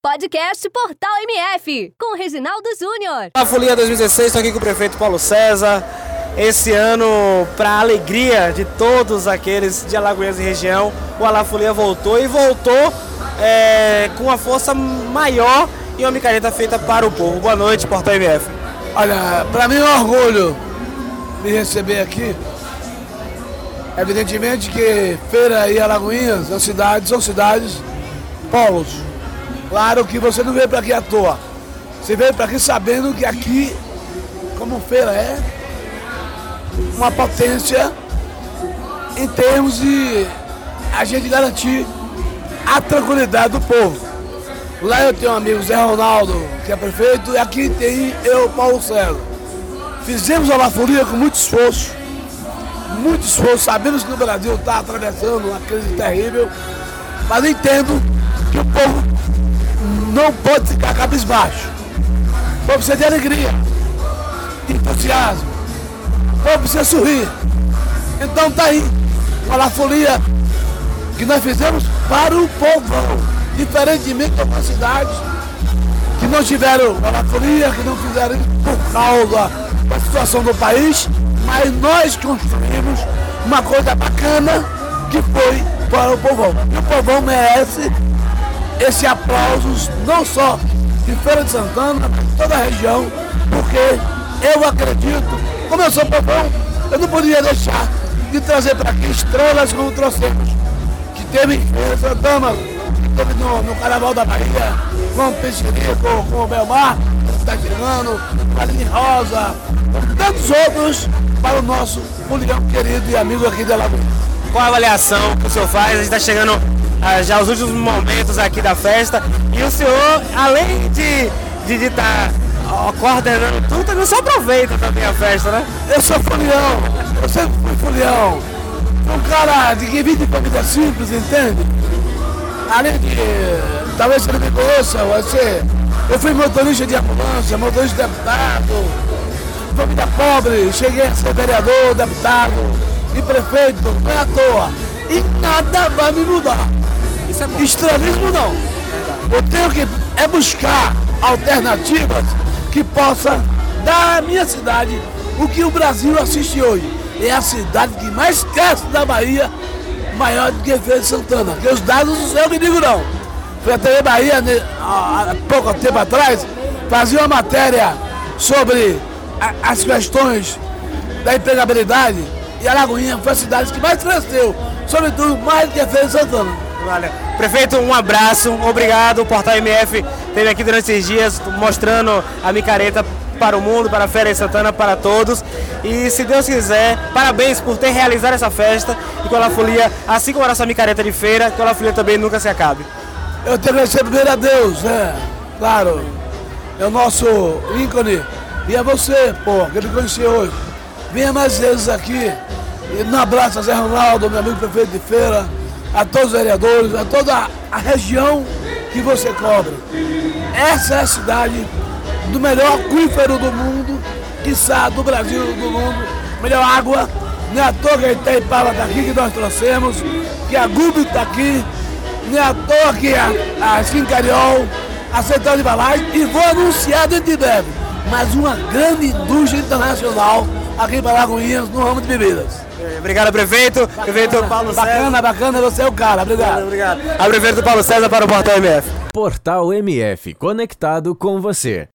Podcast Portal MF, com Reginaldo Júnior. A Folia 2016, estou aqui com o prefeito Paulo César. Esse ano, para alegria de todos aqueles de Alagoinhas e região, o Alafolia voltou e voltou é, com uma força maior e uma micareta feita para o povo. Boa noite, Portal MF. Olha, para mim é um orgulho me receber aqui. Evidentemente que Feira e Alagoinhas são cidades, são cidades polos. Claro que você não veio para aqui à toa. Você veio para aqui sabendo que aqui, como Feira é, uma potência em termos de a gente garantir a tranquilidade do povo. Lá eu tenho um amigo Zé Ronaldo, que é prefeito, e aqui tem eu, Paulo César. Fizemos a Laforia com muito esforço, muito esforço, sabemos que o Brasil está atravessando uma crise terrível, mas entendo que o povo não pode ficar cabisbaixo. O povo precisa de alegria, de entusiasmo, o povo precisa sorrir. Então tá aí, uma Laforia que nós fizemos para o povão, diferentemente de algumas cidades que não tiveram a Laforia, que não fizeram isso por causa da situação do país, mas nós construímos uma coisa bacana que foi para o povão. E o povão merece esse aplauso, não só de Feira de Santana, toda a região, porque eu acredito, como eu sou povão, eu não poderia deixar de trazer para aqui estrelas como trouxemos, que teve em Feira de Santana, que teve no, no Carnaval da Bahia, com o Peixerico, com o Belmar, com o Tatirano, com a Aline Rosa, tantos outros para o nosso folião querido e amigo aqui de Alagoas. Qual a avaliação que o senhor faz? A gente está chegando já aos últimos momentos aqui da festa e o senhor, além de de estar coordenando tudo, também só aproveita também a festa, né? Eu sou folião, eu sempre fui folião. Um cara de que vive de família simples, entende? Além de, talvez você não me conheça, você, eu fui motorista de ambulância, motorista de deputado, família pobre, cheguei a ser vereador, deputado e prefeito, não é à toa. E nada vai me mudar. Isso é bom. Extremismo não. Eu tenho que é buscar alternativas que possa dar à minha cidade o que o Brasil assiste hoje. É a cidade que mais cresce da Bahia, maior do que Feira de Santana. Que os dados eu que digo não. Fui a TV Bahia né, há pouco tempo atrás, fazia uma matéria sobre as questões da empregabilidade e Alagoinha foi a cidade que mais cresceu, sobretudo mais do que Feira de Santana. Olha, prefeito, um abraço, obrigado. O Portal MF esteve aqui durante esses dias mostrando a micareta para o mundo, para a Feira de Santana, para todos. E se Deus quiser, parabéns por ter realizado essa festa e que a Folia, assim como a nossa micareta de feira, que a Folia também nunca se acabe. Eu tenho que primeiro a Deus, né? Claro, é o nosso ícone. E a você, pô, que me conheci hoje. Venha mais vezes aqui. E um abraço a Zé Ronaldo, meu amigo prefeito de feira, a todos os vereadores, a toda a região que você cobre. Essa é a cidade do melhor aquífero do mundo, quiçá do Brasil do mundo, melhor água. Não é à toa que a Itaipava está aqui, que nós trouxemos, que a Gubi está aqui, não é à toa que a, a a Central de Balagem, e vou anunciar dentro de breve, mas uma grande indústria internacional aqui para Lagoinhas, no ramo de bebidas. Obrigado, prefeito. Prefeito Paulo César. Bacana, bacana, você é o cara, obrigado. Obrigado. A prefeito Paulo César para o Portal MF. Portal MF conectado com você.